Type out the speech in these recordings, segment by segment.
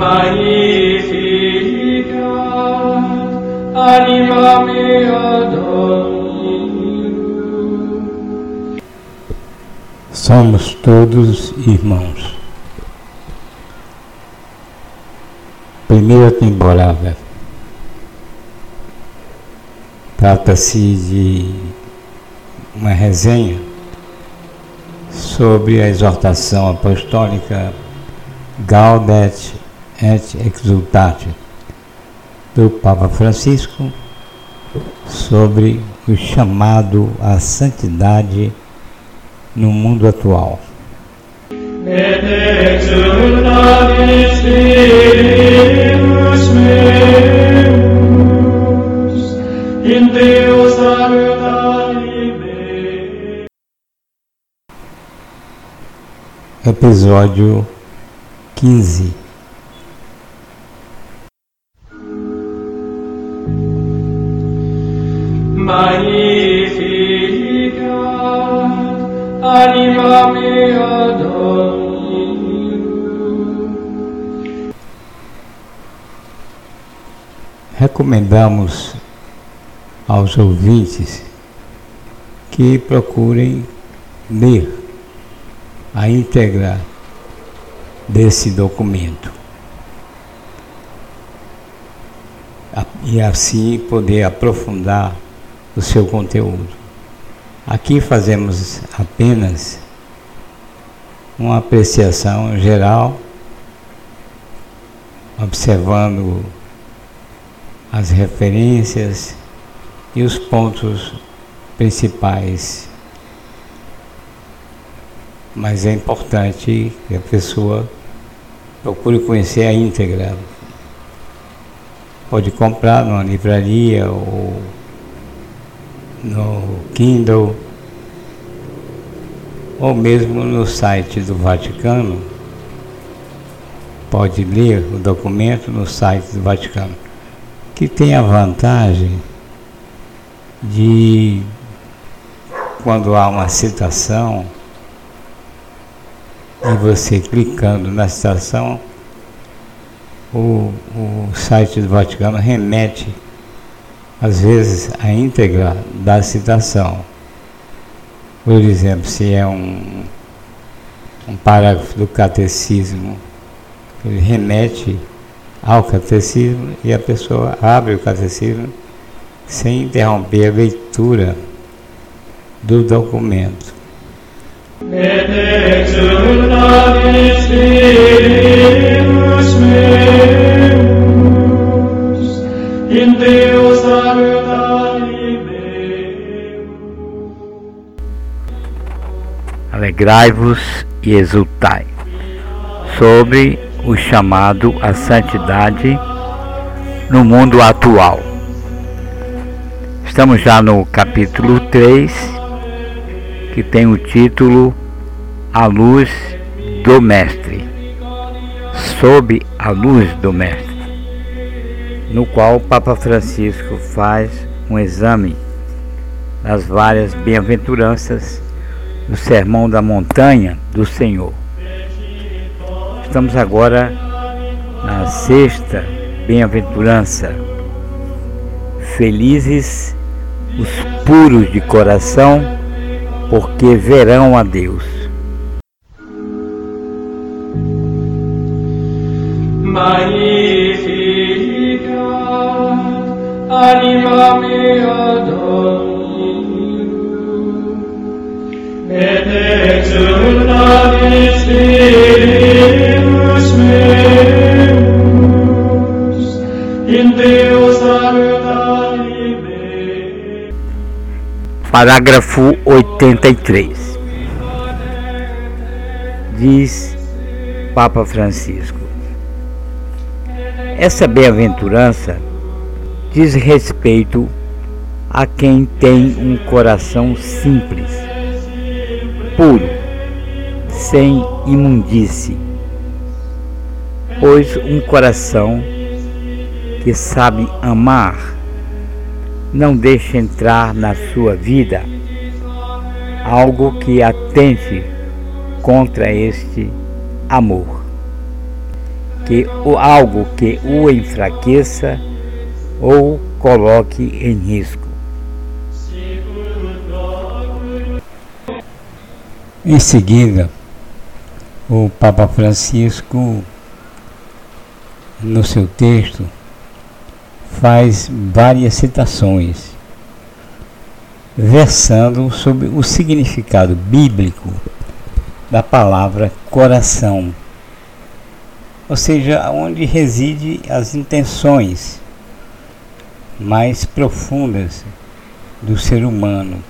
Magnificat anima mea Domino. Somos todos irmãos. Primeira temporada. Trata-se de uma resenha sobre a exortação apostólica Gaudet et Exultate do Papa Francisco sobre o chamado à santidade no mundo atual. Et exultate Spiritus meus in Deo salutari me. Episódio 15 anima mea. Recomendamos aos ouvintes que procurem ler a íntegra desse documento e assim poder aprofundar o seu conteúdo. Aqui fazemos apenas uma apreciação geral, observando as referências e os pontos principais. Mas é importante que a pessoa procure conhecer a íntegra. Pode comprar numa livraria ou no Kindle ou mesmo no site do Vaticano. Pode ler o documento no site do Vaticano, que tem a vantagem de quando há uma citação e você clicando na citação, o, o site do Vaticano remete às vezes a íntegra da citação. Por exemplo, se é um, um parágrafo do catecismo, ele remete ao catecismo e a pessoa abre o catecismo sem interromper a leitura do documento. In Deo salutari meum. Alegrai-vos e exultai sobre o chamado à santidade no mundo atual. Estamos já no capítulo 3, que tem o título A Luz do Mestre. Sob a luz do Mestre, no qual o Papa Francisco faz um exame das várias bem-aventuranças do Sermão da Montanha do Senhor. Estamos agora na sexta bem-aventurança. Felizes os puros de coração, porque verão a Deus. Magnificat anima mea Domino. Et exultate Spiritus meus in salutari meum. Parágrafo 83. Diz Papa Francisco: Essa bem-aventurança diz respeito a quem tem um coração simples, puro, sem imundície. Pois um coração que sabe amar não deixa entrar na sua vida algo que atente contra este amor. que algo que o enfraqueça ou coloque em risco. Em seguida, o Papa Francisco, no seu texto, faz várias citações, versando sobre o significado bíblico da palavra coração, ou seja, onde reside as intenções mais profundas do ser humano.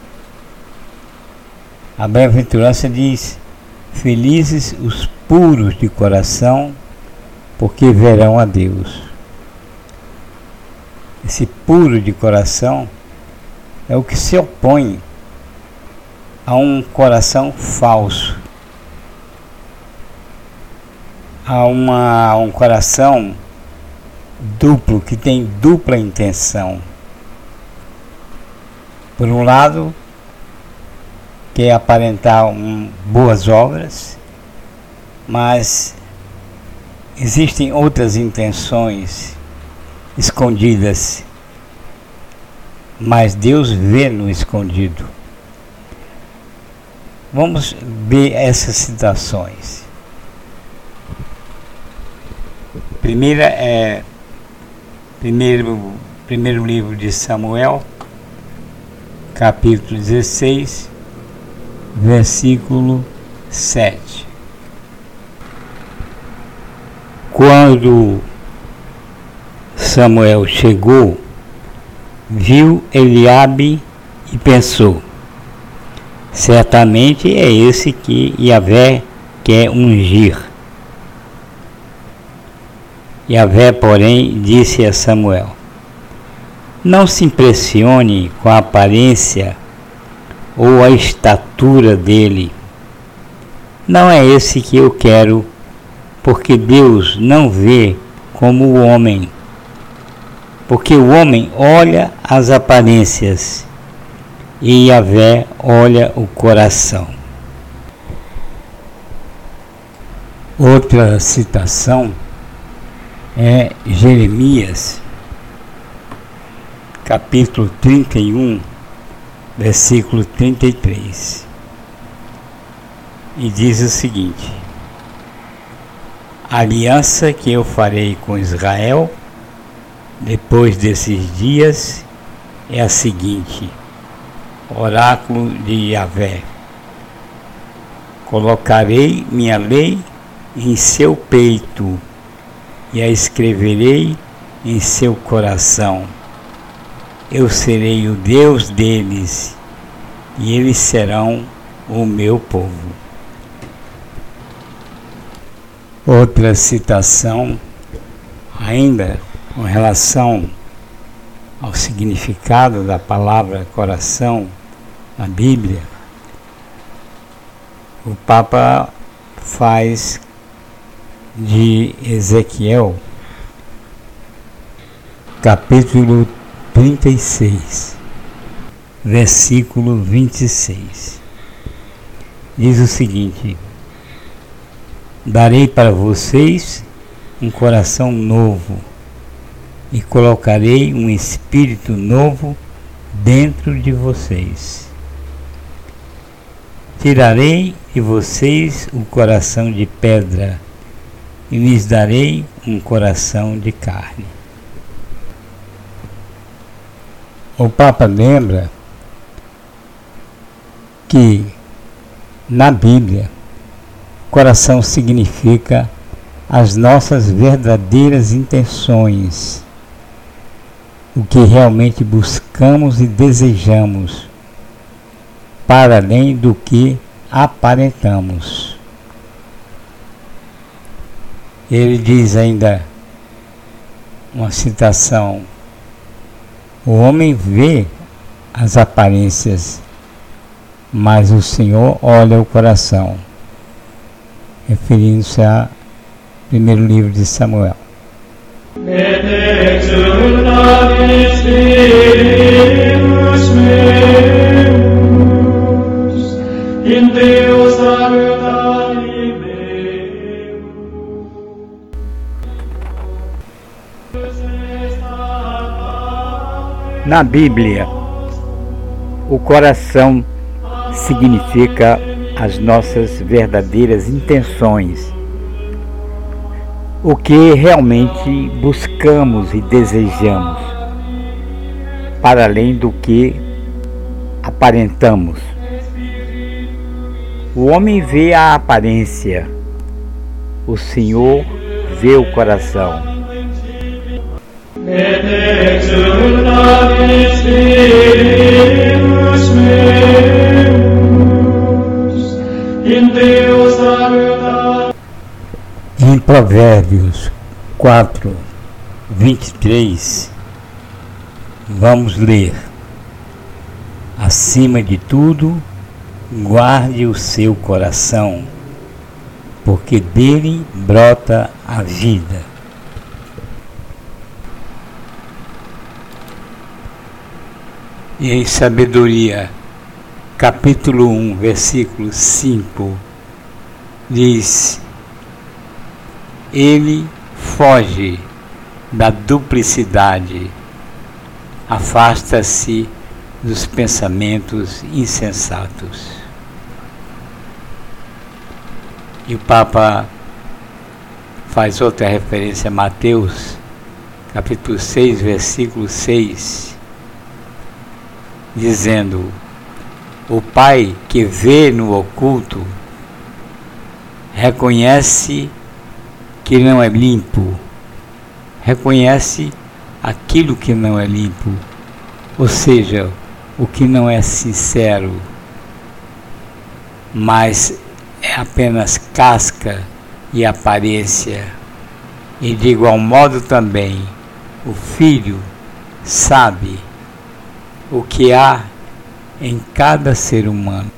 A bem-aventurança diz: Felizes os puros de coração, porque verão a Deus. Esse puro de coração é o que se opõe a um coração falso, a, uma, a um coração duplo, que tem dupla intenção. Por um lado, quer aparentar um, boas obras, mas existem outras intenções escondidas, mas Deus vê no escondido. Vamos ver essas citações. Primeira é primeiro, primeiro livro de Samuel, capítulo 16, versículo 7. Quando Samuel chegou, viu Eliabe e pensou: certamente é esse que Yahvé quer ungir. Yahvé, porém, disse a Samuel: Não se impressione com a aparência ou a estatura dele. Não é esse que eu quero, porque Deus não vê como o homem. Porque o homem olha as aparências e Yahvé olha o coração. Outra citação é Jeremias, capítulo 31, versículo 33. E diz o seguinte: aliança que eu farei com Israel depois desses dias é a seguinte: Oráculo de Yahvé. Colocarei minha lei em seu peito e a escreverei em seu coração eu serei o Deus deles e eles serão o meu povo. Outra citação, ainda com relação ao significado da palavra coração na Bíblia, o Papa faz de Ezequiel, capítulo 36, versículo 26. Diz o seguinte: Darei para vocês um coração novo e colocarei um espírito novo dentro de vocês. Tirarei de vocês o coração de pedra e lhes darei um coração de carne. o Papa lembra que na Bíblia coração significa as nossas verdadeiras intenções, o que realmente buscamos e desejamos, para além do que aparentamos. Ele diz ainda uma citação o homem vê as aparências, mas o Senhor olha o coração. Referindo-se ao primeiro livro de Samuel. Na Bíblia, o coração significa as nossas verdadeiras intenções, o que realmente buscamos e desejamos, para além do que aparentamos. O homem vê a aparência, o Senhor vê o coração. Em Provérbios 4, 23, vamos ler: Acima de tudo, guarde o seu coração, porque dele brota a vida. E em sabedoria, capítulo 1, versículo 5, diz: Ele foge da duplicidade, afasta-se dos pensamentos insensatos. E o Papa faz outra referência a Mateus, capítulo 6, versículo 6, dizendo: O Pai que vê no oculto reconhece que não é limpo, reconhece aquilo que não é limpo, ou seja, o que não é sincero, mas é apenas casca e aparência. E de igual modo também, o filho sabe o que há em cada ser humano.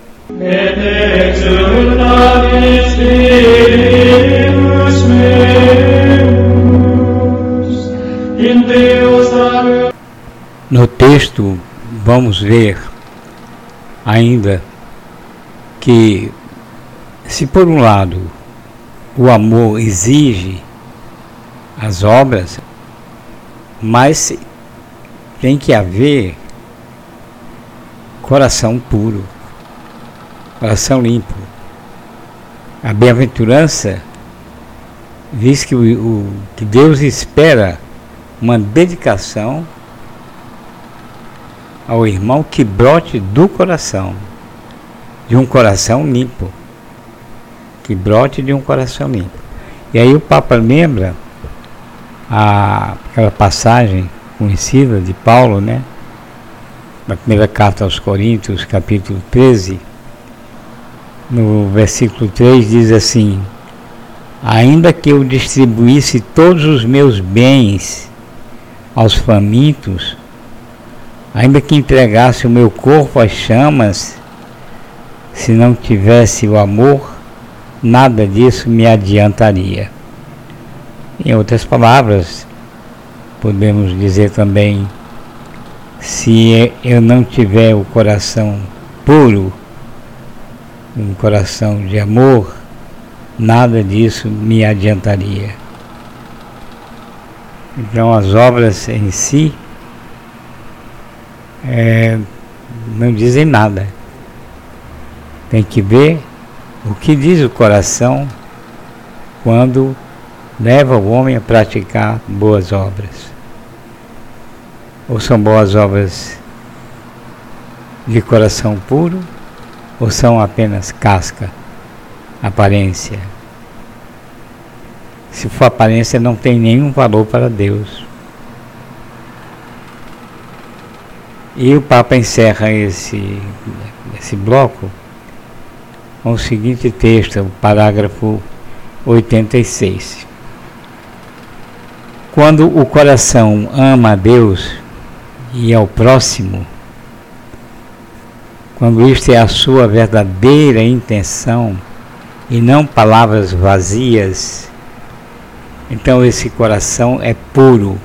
No texto, vamos ver ainda que se por um lado o amor exige as obras, mas tem que haver coração puro, coração limpo. A bem-aventurança diz que, o, o, que Deus espera uma dedicação ao irmão que brote do coração, de um coração limpo que brote de um coração limpo. E aí o Papa lembra a, aquela passagem conhecida de Paulo, né? Na primeira carta aos Coríntios, capítulo 13, no versículo 3 diz assim: Ainda que eu distribuísse todos os meus bens aos famintos, ainda que entregasse o meu corpo às chamas, se não tivesse o amor, nada disso me adiantaria. Em outras palavras, podemos dizer também: se eu não tiver o coração puro, um coração de amor, nada disso me adiantaria. Então, as obras em si é, não dizem nada. Tem que ver o que diz o coração quando leva o homem a praticar boas obras? Ou são boas obras de coração puro, ou são apenas casca, aparência? Se for aparência, não tem nenhum valor para Deus. E o Papa encerra esse, esse bloco com o seguinte texto, o parágrafo 86. Quando o coração ama a Deus e ao próximo, quando isto é a sua verdadeira intenção e não palavras vazias, então esse coração é puro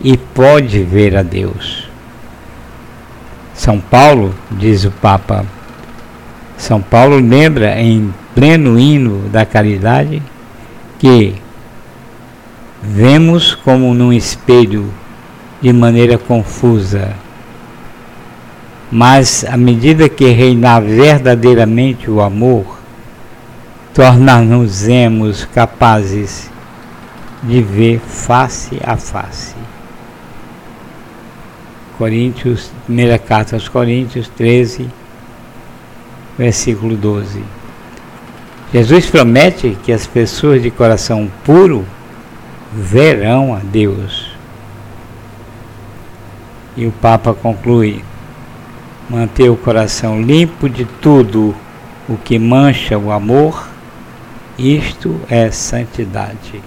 e pode ver a Deus. São Paulo, diz o Papa, são Paulo lembra em pleno hino da caridade que vemos como num espelho de maneira confusa. Mas à medida que reinar verdadeiramente o amor, tornar-nos capazes de ver face a face. Coríntios, primeira carta aos Coríntios 13, versículo 12. Jesus promete que as pessoas de coração puro verão a Deus. E o Papa conclui: manter o coração limpo de tudo o que mancha o amor, isto é santidade.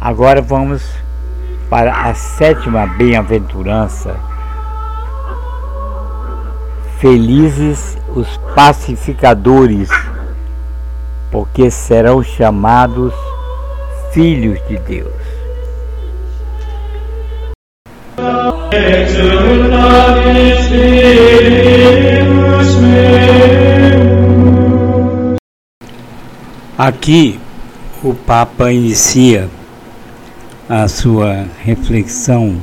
Agora vamos para a sétima bem-aventurança. Felizes os pacificadores, porque serão chamados filhos de Deus. Aqui o Papa inicia a sua reflexão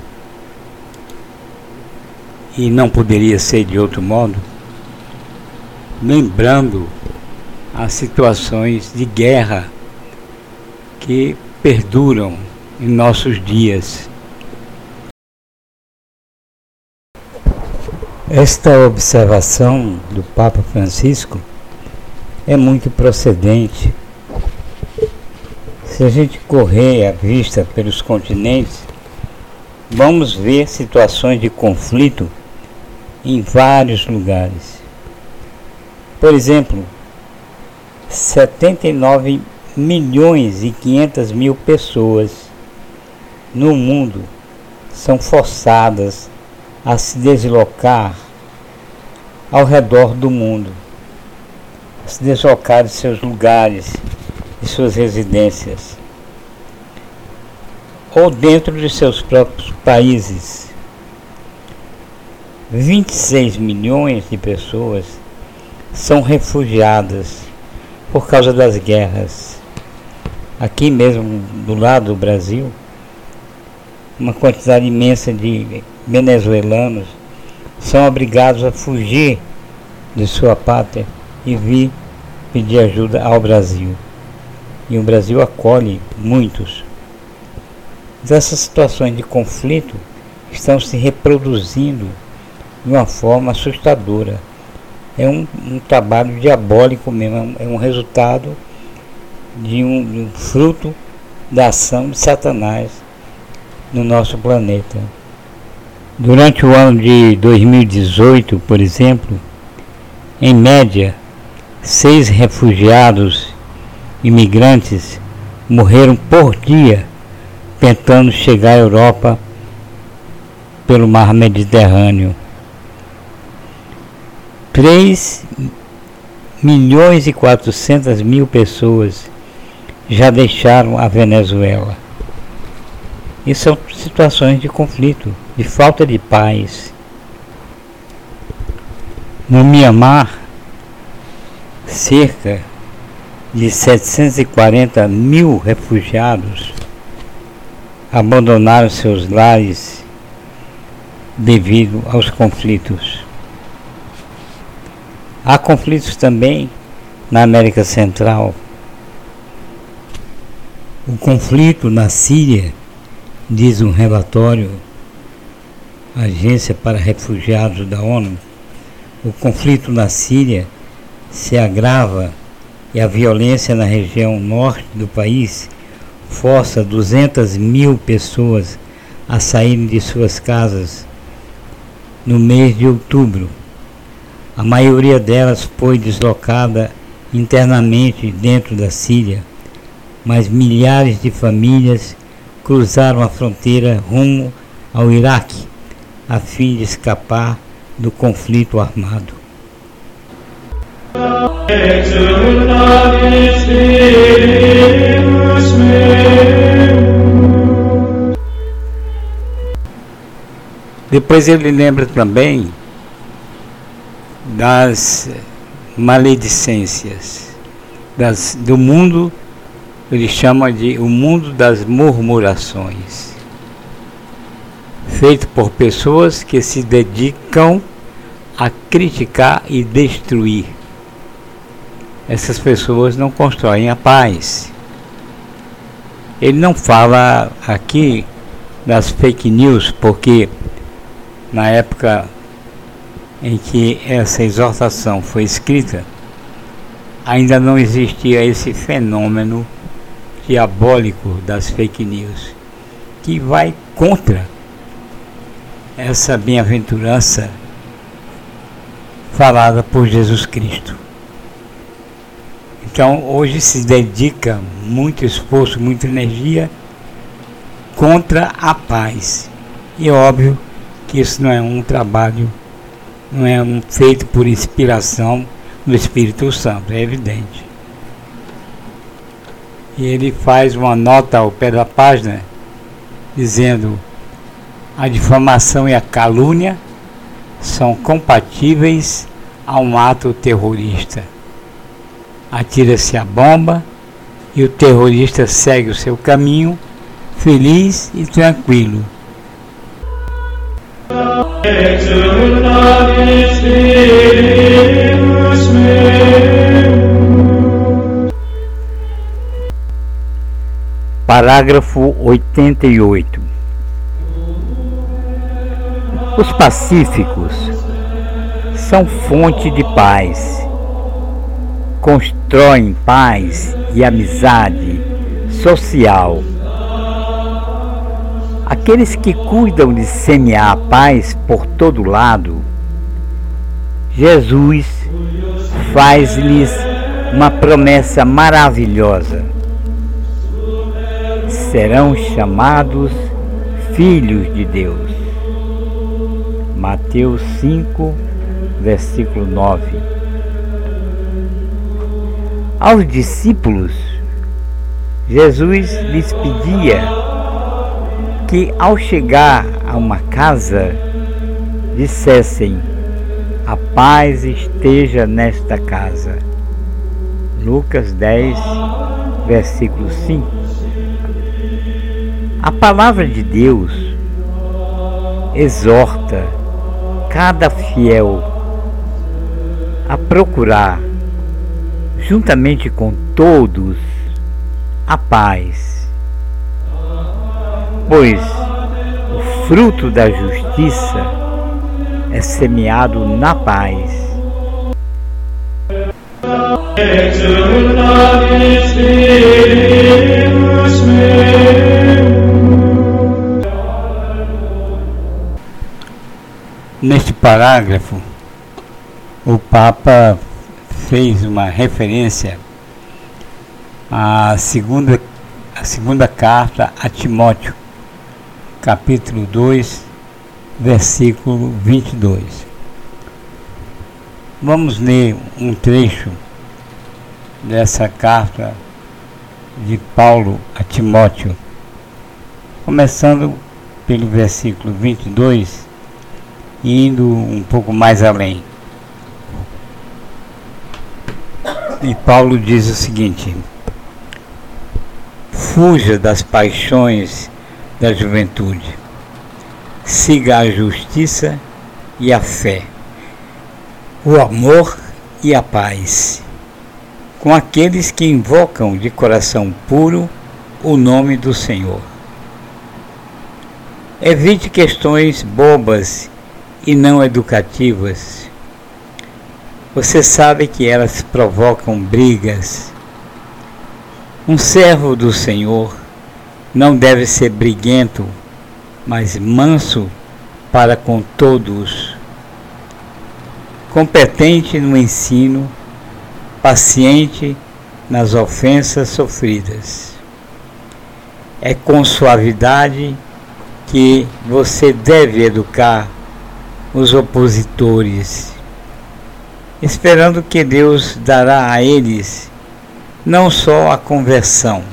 e não poderia ser de outro modo, lembrando as situações de guerra que perduram em nossos dias. Esta observação do Papa Francisco é muito procedente se a gente correr a vista pelos continentes, vamos ver situações de conflito em vários lugares. Por exemplo, 79 milhões e 500 mil pessoas no mundo são forçadas a se deslocar ao redor do mundo, a se deslocar de seus lugares de suas residências ou dentro de seus próprios países. 26 milhões de pessoas são refugiadas por causa das guerras. Aqui mesmo do lado do Brasil, uma quantidade imensa de venezuelanos são obrigados a fugir de sua pátria e vir pedir ajuda ao Brasil e o Brasil acolhe muitos. Essas situações de conflito estão se reproduzindo de uma forma assustadora. É um, um trabalho diabólico mesmo, é um resultado de um, de um fruto da ação de Satanás no nosso planeta. Durante o ano de 2018, por exemplo, em média, seis refugiados imigrantes morreram por dia tentando chegar à Europa pelo mar Mediterrâneo. 3 milhões e 400 mil pessoas já deixaram a Venezuela. E são situações de conflito, de falta de paz. No Mianmar, cerca de 740 mil refugiados abandonaram seus lares devido aos conflitos. Há conflitos também na América Central. O conflito na Síria, diz um relatório, Agência para Refugiados da ONU, o conflito na Síria se agrava e a violência na região norte do país força 200 mil pessoas a saírem de suas casas no mês de outubro. A maioria delas foi deslocada internamente dentro da Síria, mas milhares de famílias cruzaram a fronteira rumo ao Iraque a fim de escapar do conflito armado. Depois ele lembra também das maledicências, das, do mundo, ele chama de o mundo das murmurações, feito por pessoas que se dedicam a criticar e destruir. Essas pessoas não constroem a paz. Ele não fala aqui das fake news, porque na época em que essa exortação foi escrita, ainda não existia esse fenômeno diabólico das fake news, que vai contra essa bem-aventurança falada por Jesus Cristo. Então, hoje se dedica muito esforço, muita energia contra a paz. E é óbvio que isso não é um trabalho, não é um feito por inspiração do Espírito Santo, é evidente. E ele faz uma nota ao pé da página dizendo a difamação e a calúnia são compatíveis a um ato terrorista. Atira-se a bomba e o terrorista segue o seu caminho feliz e tranquilo. Parágrafo 88 Os pacíficos são fonte de paz, constroem paz e amizade social Aqueles que cuidam de semear a paz por todo lado, Jesus faz-lhes uma promessa maravilhosa. Serão chamados filhos de Deus. Mateus 5, versículo 9. Aos discípulos, Jesus lhes pedia que ao chegar a uma casa dissessem: A paz esteja nesta casa. Lucas 10, versículo 5. A palavra de Deus exorta cada fiel a procurar, juntamente com todos, a paz pois o fruto da justiça é semeado na paz. Neste parágrafo, o Papa fez uma referência à segunda, à segunda carta a Timóteo, capítulo 2, versículo 22. Vamos ler um trecho dessa carta de Paulo a Timóteo, começando pelo versículo 22 e indo um pouco mais além. E Paulo diz o seguinte: Fuja das paixões da juventude. Siga a justiça e a fé, o amor e a paz, com aqueles que invocam de coração puro o nome do Senhor. Evite questões bobas e não educativas. Você sabe que elas provocam brigas. Um servo do Senhor não deve ser briguento, mas manso para com todos, competente no ensino, paciente nas ofensas sofridas. É com suavidade que você deve educar os opositores, esperando que Deus dará a eles não só a conversão,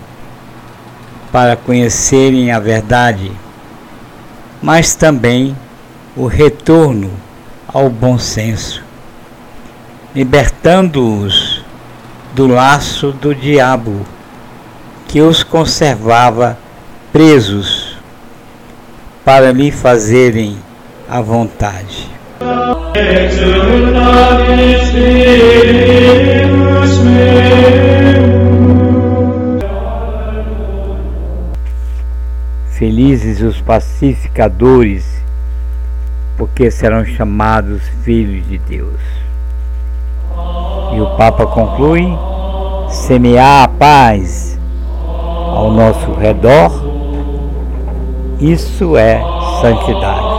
para conhecerem a verdade, mas também o retorno ao bom senso libertando-os do laço do diabo que os conservava presos para lhe fazerem a vontade. Felizes os pacificadores, porque serão chamados filhos de Deus. E o Papa conclui: semear a paz ao nosso redor, isso é santidade.